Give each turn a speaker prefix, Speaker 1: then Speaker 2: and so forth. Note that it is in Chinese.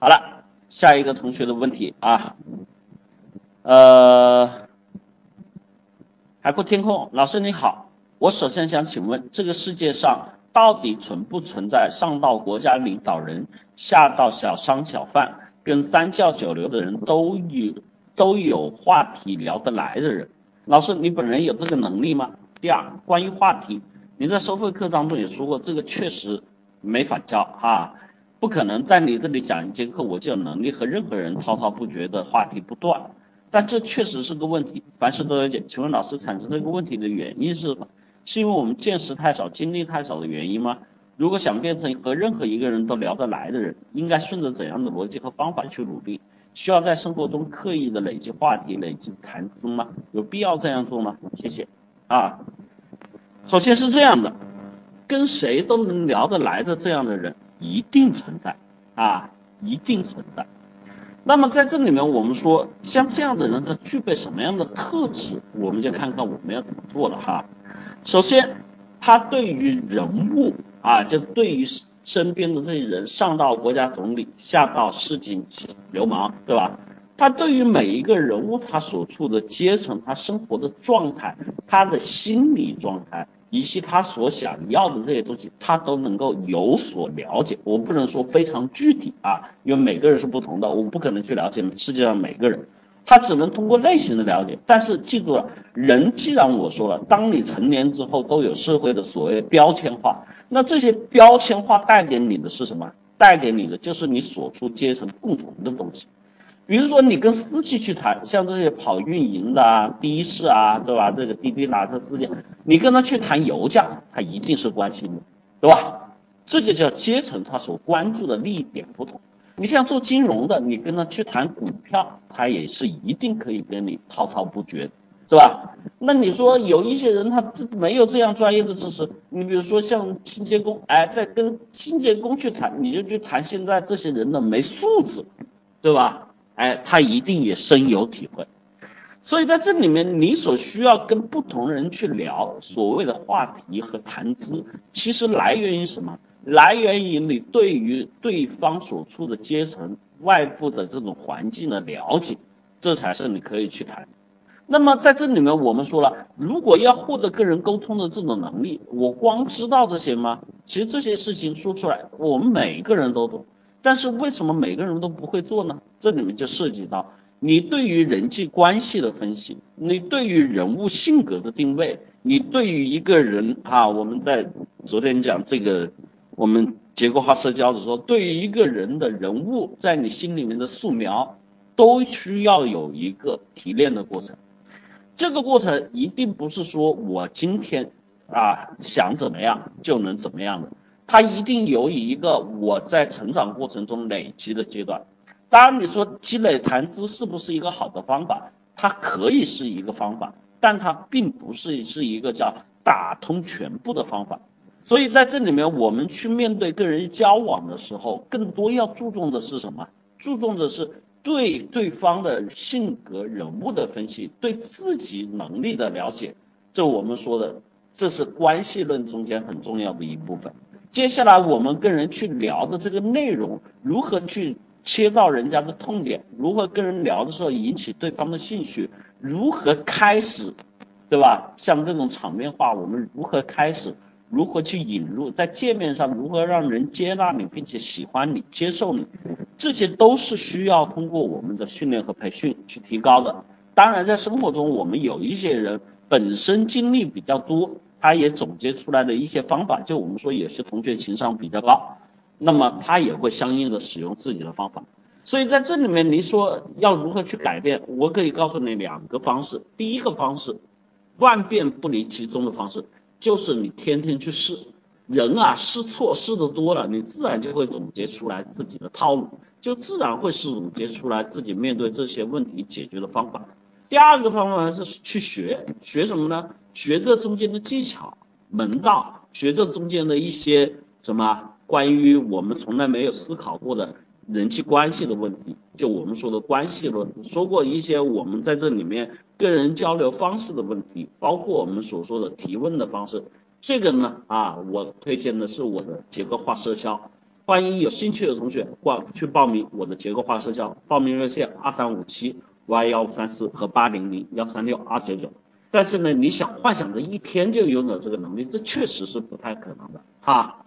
Speaker 1: 好了，下一个同学的问题啊，呃，海阔天空老师你好，我首先想请问，这个世界上到底存不存在上到国家领导人，下到小商小贩，跟三教九流的人都有都有话题聊得来的人？老师，你本人有这个能力吗？第二，关于话题，你在收费课当中也说过，这个确实没法教啊，不可能在你这里讲一节课，我就有能力和任何人滔滔不绝的话题不断。但这确实是个问题，凡事都有解。请问老师，产生这个问题的原因是什么？是因为我们见识太少、经历太少的原因吗？如果想变成和任何一个人都聊得来的人，应该顺着怎样的逻辑和方法去努力？需要在生活中刻意的累积话题、累积谈资吗？有必要这样做吗？谢谢。啊，首先是这样的，跟谁都能聊得来的这样的人一定存在啊，一定存在。那么在这里面，我们说像这样的人他具备什么样的特质，我们就看看我们要怎么做了哈。首先，他对于人物啊，就对于身边的这些人，上到国家总理，下到市井流氓，对吧？他对于每一个人物，他所处的阶层，他生活的状态，他的心理状态，以及他所想要的这些东西，他都能够有所了解。我不能说非常具体啊，因为每个人是不同的，我不可能去了解世界上每个人，他只能通过类型的了解。但是记住了，人既然我说了，当你成年之后，都有社会的所谓标签化，那这些标签化带给你的是什么？带给你的就是你所处阶层共同的东西。比如说，你跟司机去谈，像这些跑运营的啊、的士啊，对吧？这个滴滴打车司机，你跟他去谈油价，他一定是关心的，对吧？这就叫阶层，他所关注的利益点不同。你像做金融的，你跟他去谈股票，他也是一定可以跟你滔滔不绝，对吧？那你说有一些人他没有这样专业的知识，你比如说像清洁工，哎，在跟清洁工去谈，你就去谈现在这些人的没素质，对吧？哎，他一定也深有体会，所以在这里面，你所需要跟不同人去聊所谓的话题和谈资，其实来源于什么？来源于你对于对方所处的阶层、外部的这种环境的了解，这才是你可以去谈。那么在这里面，我们说了，如果要获得跟人沟通的这种能力，我光知道这些吗？其实这些事情说出来，我们每个人都懂。但是为什么每个人都不会做呢？这里面就涉及到你对于人际关系的分析，你对于人物性格的定位，你对于一个人啊，我们在昨天讲这个我们结构化社交的时候，对于一个人的人物在你心里面的素描，都需要有一个提炼的过程。这个过程一定不是说我今天啊想怎么样就能怎么样的。它一定有一个我在成长过程中累积的阶段。当然，你说积累谈资是不是一个好的方法？它可以是一个方法，但它并不是是一个叫打通全部的方法。所以在这里面，我们去面对跟人交往的时候，更多要注重的是什么？注重的是对对方的性格、人物的分析，对自己能力的了解。这我们说的，这是关系论中间很重要的一部分。接下来我们跟人去聊的这个内容，如何去切到人家的痛点，如何跟人聊的时候引起对方的兴趣，如何开始，对吧？像这种场面话，我们如何开始，如何去引入，在界面上如何让人接纳你，并且喜欢你、接受你，这些都是需要通过我们的训练和培训去提高的。当然，在生活中，我们有一些人本身经历比较多。他也总结出来的一些方法，就我们说有些同学情商比较高，那么他也会相应的使用自己的方法。所以在这里面，你说要如何去改变，我可以告诉你两个方式。第一个方式，万变不离其宗的方式，就是你天天去试。人啊，试错试的多了，你自然就会总结出来自己的套路，就自然会是总结出来自己面对这些问题解决的方法。第二个方法是去学，学什么呢？学这中间的技巧、门道，学这中间的一些什么关于我们从来没有思考过的人际关系的问题，就我们说的关系论，说过一些我们在这里面跟人交流方式的问题，包括我们所说的提问的方式。这个呢，啊，我推荐的是我的结构化社交。欢迎有兴趣的同学过去报名我的结构化社交，报名热线二三五七 Y 幺五三四和八零零幺三六二九九。但是呢，你想幻想着一天就拥有这个能力，这确实是不太可能的哈。